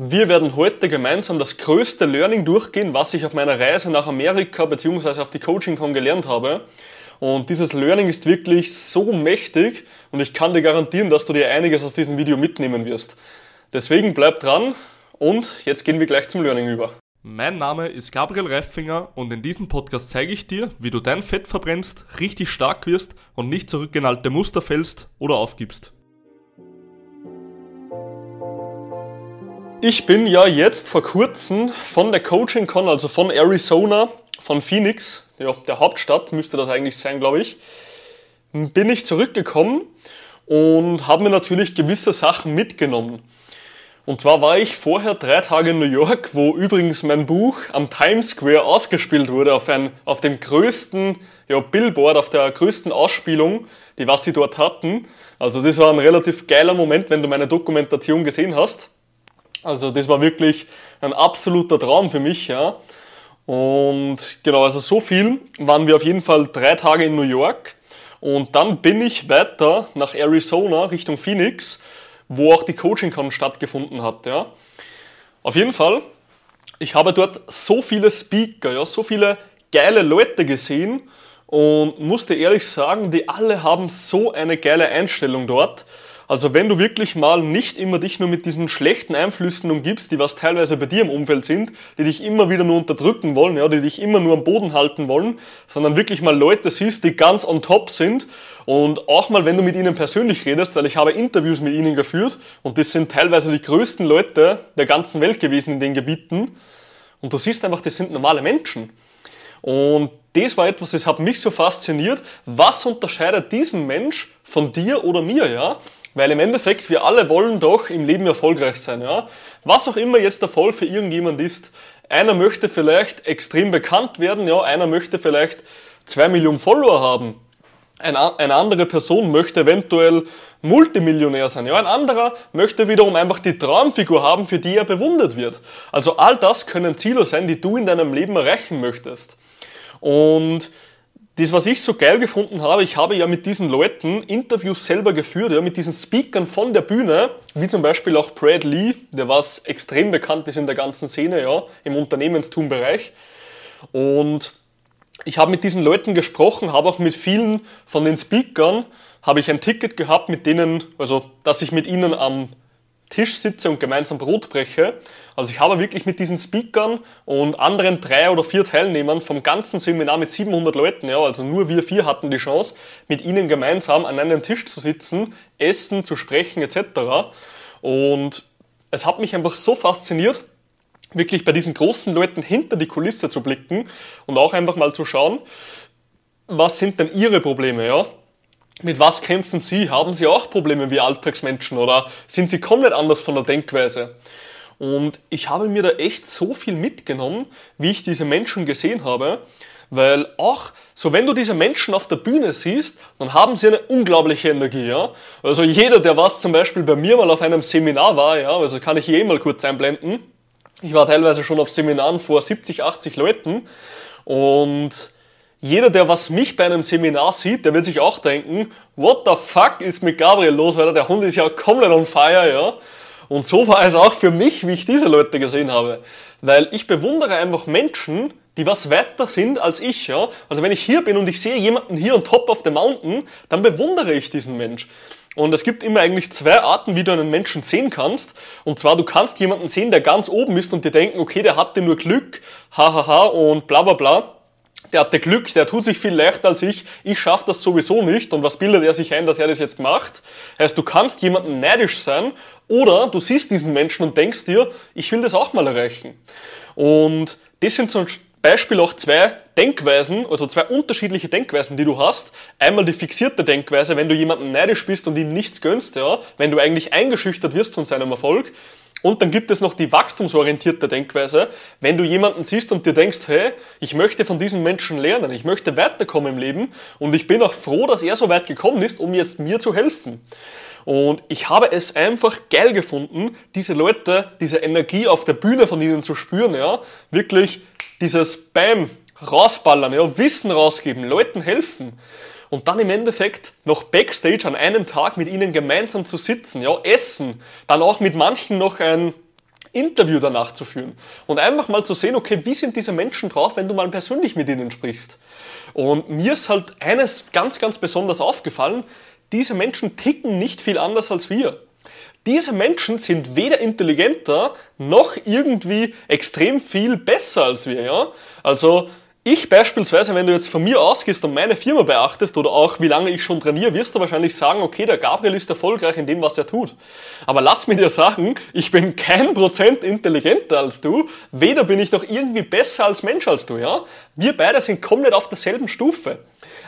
Wir werden heute gemeinsam das größte Learning durchgehen, was ich auf meiner Reise nach Amerika bzw. auf die CoachingCon gelernt habe. Und dieses Learning ist wirklich so mächtig und ich kann dir garantieren, dass du dir einiges aus diesem Video mitnehmen wirst. Deswegen bleib dran und jetzt gehen wir gleich zum Learning über. Mein Name ist Gabriel Reifinger und in diesem Podcast zeige ich dir, wie du dein Fett verbrennst, richtig stark wirst und nicht zurückgenalte Muster fällst oder aufgibst. Ich bin ja jetzt vor kurzem von der Coaching Con, also von Arizona, von Phoenix, ja, der Hauptstadt müsste das eigentlich sein, glaube ich, bin ich zurückgekommen und habe mir natürlich gewisse Sachen mitgenommen. Und zwar war ich vorher drei Tage in New York, wo übrigens mein Buch am Times Square ausgespielt wurde, auf, ein, auf dem größten ja, Billboard, auf der größten Ausspielung, die was sie dort hatten. Also das war ein relativ geiler Moment, wenn du meine Dokumentation gesehen hast. Also das war wirklich ein absoluter Traum für mich, ja. Und genau, also so viel waren wir auf jeden Fall drei Tage in New York. Und dann bin ich weiter nach Arizona Richtung Phoenix, wo auch die CoachingCon stattgefunden hat, ja. Auf jeden Fall, ich habe dort so viele Speaker, ja, so viele geile Leute gesehen und musste ehrlich sagen, die alle haben so eine geile Einstellung dort. Also wenn du wirklich mal nicht immer dich nur mit diesen schlechten Einflüssen umgibst, die was teilweise bei dir im Umfeld sind, die dich immer wieder nur unterdrücken wollen, ja, die dich immer nur am Boden halten wollen, sondern wirklich mal Leute siehst, die ganz on top sind und auch mal, wenn du mit ihnen persönlich redest, weil ich habe Interviews mit ihnen geführt und das sind teilweise die größten Leute der ganzen Welt gewesen in den Gebieten und du siehst einfach, das sind normale Menschen. Und das war etwas, das hat mich so fasziniert. Was unterscheidet diesen Mensch von dir oder mir, ja? Weil im Endeffekt, wir alle wollen doch im Leben erfolgreich sein. Ja? Was auch immer jetzt der Fall für irgendjemand ist. Einer möchte vielleicht extrem bekannt werden, ja? einer möchte vielleicht zwei Millionen Follower haben. Eine andere Person möchte eventuell Multimillionär sein. Ja, ein anderer möchte wiederum einfach die Traumfigur haben, für die er bewundert wird. Also all das können Ziele sein, die du in deinem Leben erreichen möchtest. Und das, was ich so geil gefunden habe, ich habe ja mit diesen Leuten Interviews selber geführt, ja, mit diesen Speakern von der Bühne, wie zum Beispiel auch Brad Lee, der was extrem bekannt ist in der ganzen Szene, ja, im Unternehmenstumbereich. Und ich habe mit diesen Leuten gesprochen, habe auch mit vielen von den Speakern, habe ich ein Ticket gehabt, mit denen, also, dass ich mit ihnen am Tisch sitze und gemeinsam Brot breche. Also ich habe wirklich mit diesen Speakern und anderen drei oder vier Teilnehmern vom ganzen Seminar mit 700 Leuten, ja, also nur wir vier hatten die Chance, mit ihnen gemeinsam an einem Tisch zu sitzen, essen, zu sprechen etc. Und es hat mich einfach so fasziniert, wirklich bei diesen großen Leuten hinter die Kulisse zu blicken und auch einfach mal zu schauen, was sind denn ihre Probleme, ja? Mit was kämpfen Sie? Haben Sie auch Probleme wie Alltagsmenschen oder sind Sie komplett anders von der Denkweise? Und ich habe mir da echt so viel mitgenommen, wie ich diese Menschen gesehen habe, weil auch so, wenn du diese Menschen auf der Bühne siehst, dann haben sie eine unglaubliche Energie, ja. Also jeder, der was zum Beispiel bei mir mal auf einem Seminar war, ja, also kann ich hier eh mal kurz einblenden. Ich war teilweise schon auf Seminaren vor 70, 80 Leuten und jeder, der was mich bei einem Seminar sieht, der wird sich auch denken, what the fuck ist mit Gabriel los, weil der Hund ist ja komplett on fire, ja. Und so war es auch für mich, wie ich diese Leute gesehen habe. Weil ich bewundere einfach Menschen, die was weiter sind als ich, ja. Also wenn ich hier bin und ich sehe jemanden hier on top of the mountain, dann bewundere ich diesen Mensch. Und es gibt immer eigentlich zwei Arten, wie du einen Menschen sehen kannst. Und zwar, du kannst jemanden sehen, der ganz oben ist und dir denken, okay, der hatte nur Glück, hahaha und bla bla bla der hatte Glück, der tut sich viel leichter als ich, ich schaffe das sowieso nicht und was bildet er sich ein, dass er das jetzt macht? Heißt, du kannst jemanden neidisch sein oder du siehst diesen Menschen und denkst dir, ich will das auch mal erreichen. Und das sind zum Beispiel auch zwei Denkweisen, also zwei unterschiedliche Denkweisen, die du hast. Einmal die fixierte Denkweise, wenn du jemanden neidisch bist und ihm nichts gönnst, ja, wenn du eigentlich eingeschüchtert wirst von seinem Erfolg. Und dann gibt es noch die wachstumsorientierte Denkweise. Wenn du jemanden siehst und dir denkst, hey, ich möchte von diesem Menschen lernen, ich möchte weiterkommen im Leben und ich bin auch froh, dass er so weit gekommen ist, um jetzt mir zu helfen. Und ich habe es einfach geil gefunden, diese Leute, diese Energie auf der Bühne von ihnen zu spüren, ja, wirklich dieses Bam rausballern, ja, Wissen rausgeben, Leuten helfen und dann im Endeffekt noch Backstage an einem Tag mit ihnen gemeinsam zu sitzen, ja, essen, dann auch mit manchen noch ein Interview danach zu führen und einfach mal zu sehen, okay, wie sind diese Menschen drauf, wenn du mal persönlich mit ihnen sprichst. Und mir ist halt eines ganz, ganz besonders aufgefallen, diese Menschen ticken nicht viel anders als wir. Diese Menschen sind weder intelligenter noch irgendwie extrem viel besser als wir. Ja? Also ich beispielsweise, wenn du jetzt von mir ausgehst und meine Firma beachtest oder auch wie lange ich schon trainiere, wirst du wahrscheinlich sagen, okay, der Gabriel ist erfolgreich in dem, was er tut. Aber lass mir dir sagen, ich bin kein Prozent intelligenter als du, weder bin ich noch irgendwie besser als Mensch als du, ja? Wir beide sind komplett auf derselben Stufe.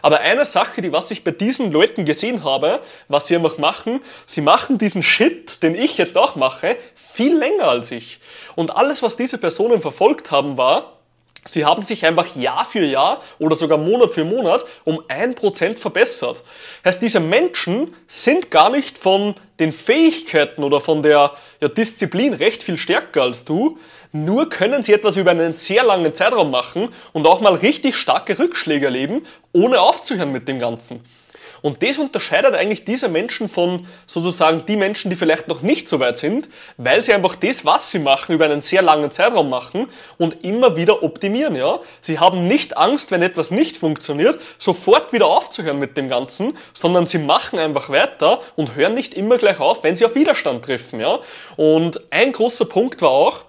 Aber eine Sache, die was ich bei diesen Leuten gesehen habe, was sie einfach machen, sie machen diesen Shit, den ich jetzt auch mache, viel länger als ich. Und alles, was diese Personen verfolgt haben, war, Sie haben sich einfach Jahr für Jahr oder sogar Monat für Monat um ein Prozent verbessert. Heißt, diese Menschen sind gar nicht von den Fähigkeiten oder von der ja, Disziplin recht viel stärker als du, nur können sie etwas über einen sehr langen Zeitraum machen und auch mal richtig starke Rückschläge erleben, ohne aufzuhören mit dem Ganzen. Und das unterscheidet eigentlich diese Menschen von sozusagen die Menschen, die vielleicht noch nicht so weit sind, weil sie einfach das, was sie machen, über einen sehr langen Zeitraum machen und immer wieder optimieren. Ja? Sie haben nicht Angst, wenn etwas nicht funktioniert, sofort wieder aufzuhören mit dem Ganzen, sondern sie machen einfach weiter und hören nicht immer gleich auf, wenn sie auf Widerstand treffen. Ja? Und ein großer Punkt war auch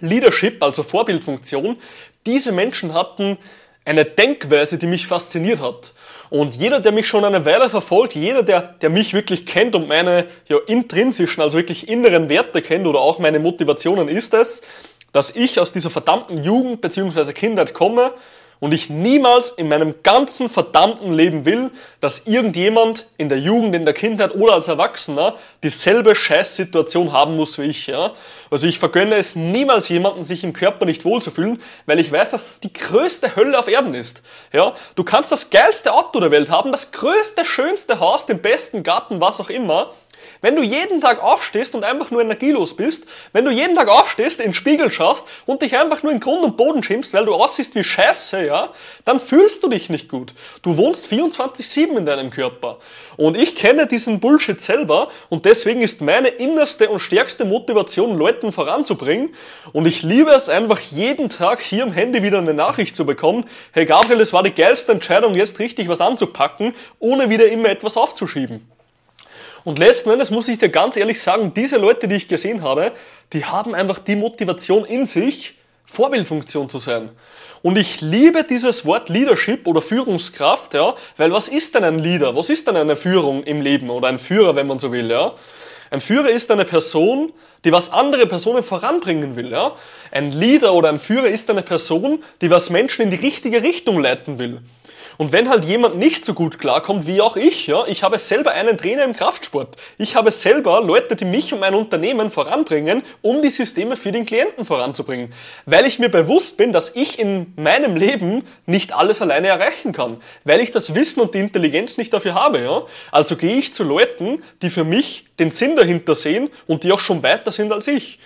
Leadership, also Vorbildfunktion. Diese Menschen hatten eine Denkweise, die mich fasziniert hat. Und jeder, der mich schon eine Weile verfolgt, jeder, der, der mich wirklich kennt und meine ja, intrinsischen, also wirklich inneren Werte kennt oder auch meine Motivationen, ist es, dass ich aus dieser verdammten Jugend bzw. Kindheit komme und ich niemals in meinem ganzen verdammten Leben will, dass irgendjemand in der Jugend, in der Kindheit oder als Erwachsener dieselbe Scheißsituation haben muss wie ich. Ja? Also ich vergönne es niemals jemandem, sich im Körper nicht wohlzufühlen, weil ich weiß, dass das die größte Hölle auf Erden ist. Ja? Du kannst das geilste Auto der Welt haben, das größte, schönste Haus, den besten Garten, was auch immer. Wenn du jeden Tag aufstehst und einfach nur energielos bist, wenn du jeden Tag aufstehst, in den Spiegel schaust und dich einfach nur in Grund und Boden schimpfst, weil du aussiehst wie Scheiße, ja, dann fühlst du dich nicht gut. Du wohnst 24-7 in deinem Körper. Und ich kenne diesen Bullshit selber und deswegen ist meine innerste und stärkste Motivation, Leuten voranzubringen. Und ich liebe es einfach jeden Tag hier im Handy wieder eine Nachricht zu bekommen. Hey Gabriel, es war die geilste Entscheidung, jetzt richtig was anzupacken, ohne wieder immer etwas aufzuschieben. Und letzten Endes muss ich dir ganz ehrlich sagen, diese Leute, die ich gesehen habe, die haben einfach die Motivation in sich, Vorbildfunktion zu sein. Und ich liebe dieses Wort Leadership oder Führungskraft, ja, weil was ist denn ein Leader? Was ist denn eine Führung im Leben oder ein Führer, wenn man so will, ja? Ein Führer ist eine Person, die was andere Personen voranbringen will, ja? Ein Leader oder ein Führer ist eine Person, die was Menschen in die richtige Richtung leiten will. Und wenn halt jemand nicht so gut klarkommt wie auch ich, ja, ich habe selber einen Trainer im Kraftsport. Ich habe selber Leute, die mich und mein Unternehmen voranbringen, um die Systeme für den Klienten voranzubringen. Weil ich mir bewusst bin, dass ich in meinem Leben nicht alles alleine erreichen kann. Weil ich das Wissen und die Intelligenz nicht dafür habe, ja. Also gehe ich zu Leuten, die für mich den Sinn dahinter sehen und die auch schon weiter sind als ich.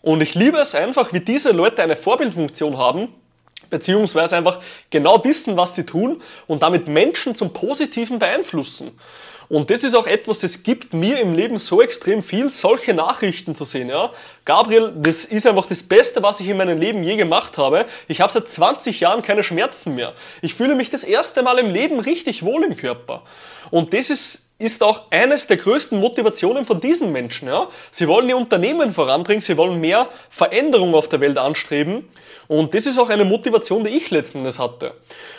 Und ich liebe es einfach, wie diese Leute eine Vorbildfunktion haben, beziehungsweise einfach genau wissen, was sie tun und damit Menschen zum Positiven beeinflussen. Und das ist auch etwas, das gibt mir im Leben so extrem viel, solche Nachrichten zu sehen. Ja? Gabriel, das ist einfach das Beste, was ich in meinem Leben je gemacht habe. Ich habe seit 20 Jahren keine Schmerzen mehr. Ich fühle mich das erste Mal im Leben richtig wohl im Körper. Und das ist ist auch eines der größten Motivationen von diesen Menschen. Ja? Sie wollen ihr Unternehmen voranbringen, sie wollen mehr Veränderung auf der Welt anstreben. Und das ist auch eine Motivation, die ich letzten Endes hatte.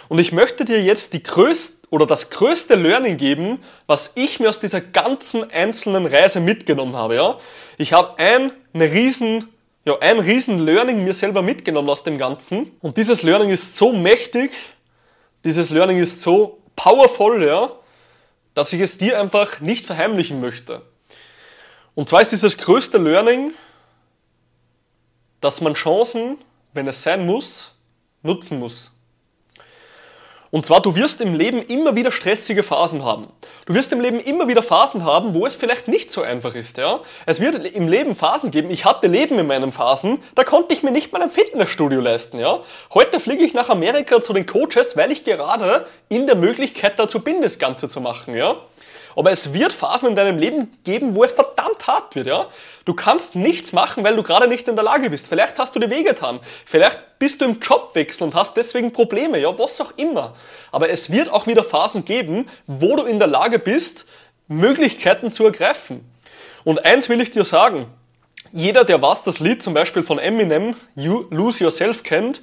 Und ich möchte dir jetzt die größte oder das größte Learning geben, was ich mir aus dieser ganzen einzelnen Reise mitgenommen habe. Ja? Ich habe ein, eine riesen, ja, ein riesen Learning mir selber mitgenommen aus dem Ganzen. Und dieses Learning ist so mächtig, dieses Learning ist so powerful, ja, dass ich es dir einfach nicht verheimlichen möchte. Und zwar ist dieses größte Learning, dass man Chancen, wenn es sein muss, nutzen muss. Und zwar, du wirst im Leben immer wieder stressige Phasen haben. Du wirst im Leben immer wieder Phasen haben, wo es vielleicht nicht so einfach ist. Ja? Es wird im Leben Phasen geben. Ich hatte Leben in meinen Phasen, da konnte ich mir nicht mal ein Fitnessstudio leisten. Ja? Heute fliege ich nach Amerika zu den Coaches, weil ich gerade in der Möglichkeit dazu bin, das Ganze zu machen. Ja? Aber es wird Phasen in deinem Leben geben, wo es verdammt hart wird, ja? Du kannst nichts machen, weil du gerade nicht in der Lage bist. Vielleicht hast du dir wehgetan. Vielleicht bist du im Jobwechsel und hast deswegen Probleme, ja, was auch immer. Aber es wird auch wieder Phasen geben, wo du in der Lage bist, Möglichkeiten zu ergreifen. Und eins will ich dir sagen. Jeder, der was das Lied zum Beispiel von Eminem, You Lose Yourself kennt,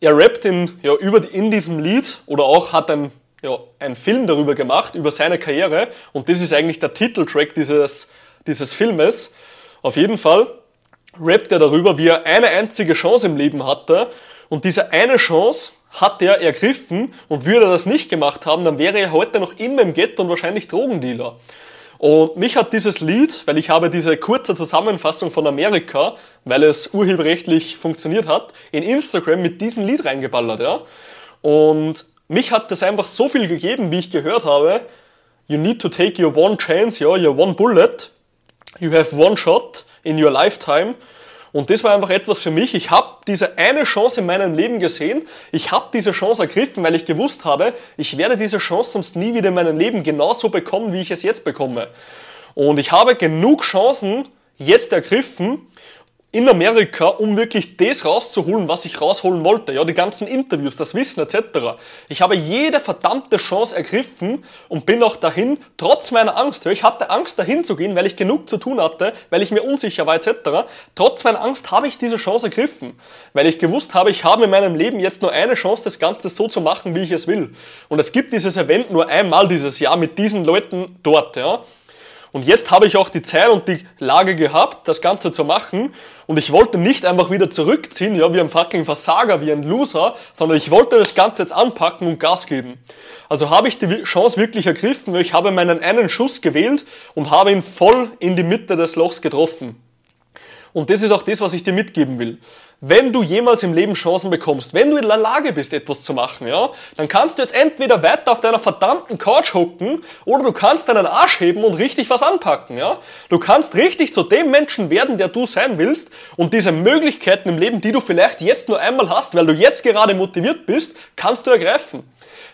er rappt in, ja, über, in diesem Lied oder auch hat ein, ja, einen Film darüber gemacht, über seine Karriere. Und das ist eigentlich der Titeltrack dieses, dieses Filmes. Auf jeden Fall rappt er darüber, wie er eine einzige Chance im Leben hatte. Und diese eine Chance hat er ergriffen und würde er das nicht gemacht haben, dann wäre er heute noch immer im Ghetto und wahrscheinlich Drogendealer. Und mich hat dieses Lied, weil ich habe diese kurze Zusammenfassung von Amerika, weil es urheberrechtlich funktioniert hat, in Instagram mit diesem Lied reingeballert, ja. Und mich hat das einfach so viel gegeben, wie ich gehört habe. You need to take your one chance, ja, your one bullet. You have one shot in your lifetime. Und das war einfach etwas für mich. Ich habe diese eine Chance in meinem Leben gesehen. Ich habe diese Chance ergriffen, weil ich gewusst habe, ich werde diese Chance sonst nie wieder in meinem Leben genauso bekommen, wie ich es jetzt bekomme. Und ich habe genug Chancen jetzt ergriffen in Amerika, um wirklich das rauszuholen, was ich rausholen wollte. Ja, die ganzen Interviews, das Wissen etc. Ich habe jede verdammte Chance ergriffen und bin auch dahin, trotz meiner Angst. Ja, ich hatte Angst, dahin zu gehen, weil ich genug zu tun hatte, weil ich mir unsicher war etc. Trotz meiner Angst habe ich diese Chance ergriffen, weil ich gewusst habe, ich habe in meinem Leben jetzt nur eine Chance, das Ganze so zu machen, wie ich es will. Und es gibt dieses Event nur einmal dieses Jahr mit diesen Leuten dort. Ja. Und jetzt habe ich auch die Zeit und die Lage gehabt, das Ganze zu machen. Und ich wollte nicht einfach wieder zurückziehen, ja, wie ein fucking Versager, wie ein Loser, sondern ich wollte das Ganze jetzt anpacken und Gas geben. Also habe ich die Chance wirklich ergriffen, ich habe meinen einen Schuss gewählt und habe ihn voll in die Mitte des Lochs getroffen. Und das ist auch das, was ich dir mitgeben will. Wenn du jemals im Leben Chancen bekommst, wenn du in der Lage bist, etwas zu machen, ja, dann kannst du jetzt entweder weiter auf deiner verdammten Couch hocken oder du kannst deinen Arsch heben und richtig was anpacken, ja. Du kannst richtig zu dem Menschen werden, der du sein willst und diese Möglichkeiten im Leben, die du vielleicht jetzt nur einmal hast, weil du jetzt gerade motiviert bist, kannst du ergreifen.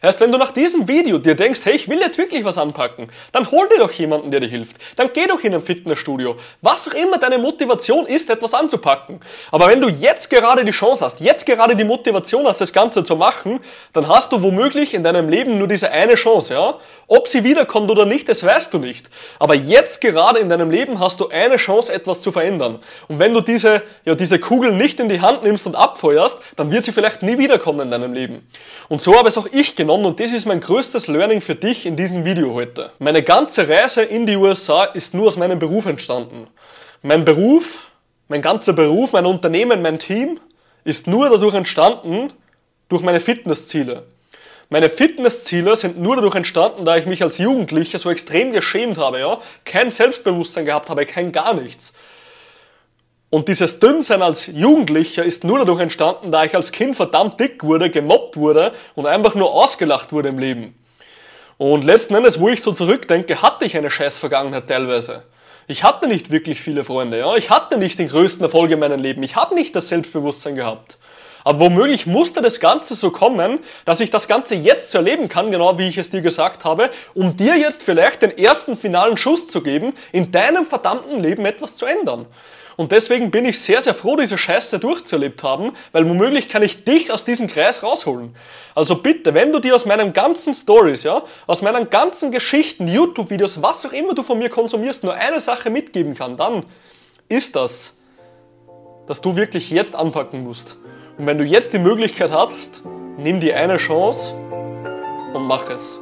Erst wenn du nach diesem Video dir denkst, hey, ich will jetzt wirklich was anpacken, dann hol dir doch jemanden, der dir hilft. Dann geh doch in ein Fitnessstudio. Was auch immer deine Motivation ist, etwas anzupacken. Aber wenn du jetzt gerade die Chance hast, jetzt gerade die Motivation hast, das Ganze zu machen, dann hast du womöglich in deinem Leben nur diese eine Chance, ja? Ob sie wiederkommt oder nicht, das weißt du nicht. Aber jetzt gerade in deinem Leben hast du eine Chance, etwas zu verändern. Und wenn du diese, ja, diese Kugel nicht in die Hand nimmst und abfeuerst, dann wird sie vielleicht nie wiederkommen in deinem Leben. Und so habe es auch ich genommen und das ist mein größtes Learning für dich in diesem Video heute. Meine ganze Reise in die USA ist nur aus meinem Beruf entstanden. Mein Beruf, mein ganzer Beruf, mein Unternehmen, mein Team ist nur dadurch entstanden, durch meine Fitnessziele. Meine Fitnessziele sind nur dadurch entstanden, da ich mich als Jugendlicher so extrem geschämt habe, ja, kein Selbstbewusstsein gehabt habe, kein gar nichts. Und dieses Dünnsein als Jugendlicher ist nur dadurch entstanden, da ich als Kind verdammt dick wurde, gemobbt wurde und einfach nur ausgelacht wurde im Leben. Und letzten Endes, wo ich so zurückdenke, hatte ich eine scheiß Vergangenheit teilweise. Ich hatte nicht wirklich viele Freunde, ja. Ich hatte nicht den größten Erfolg in meinem Leben. Ich habe nicht das Selbstbewusstsein gehabt. Aber womöglich musste das Ganze so kommen, dass ich das Ganze jetzt so erleben kann, genau wie ich es dir gesagt habe, um dir jetzt vielleicht den ersten finalen Schuss zu geben, in deinem verdammten Leben etwas zu ändern. Und deswegen bin ich sehr, sehr froh, diese Scheiße durchzuerlebt haben, weil womöglich kann ich dich aus diesem Kreis rausholen. Also bitte, wenn du dir aus meinen ganzen Stories, ja, aus meinen ganzen Geschichten, YouTube-Videos, was auch immer du von mir konsumierst, nur eine Sache mitgeben kann, dann ist das, dass du wirklich jetzt anpacken musst. Und wenn du jetzt die Möglichkeit hast, nimm dir eine Chance und mach es.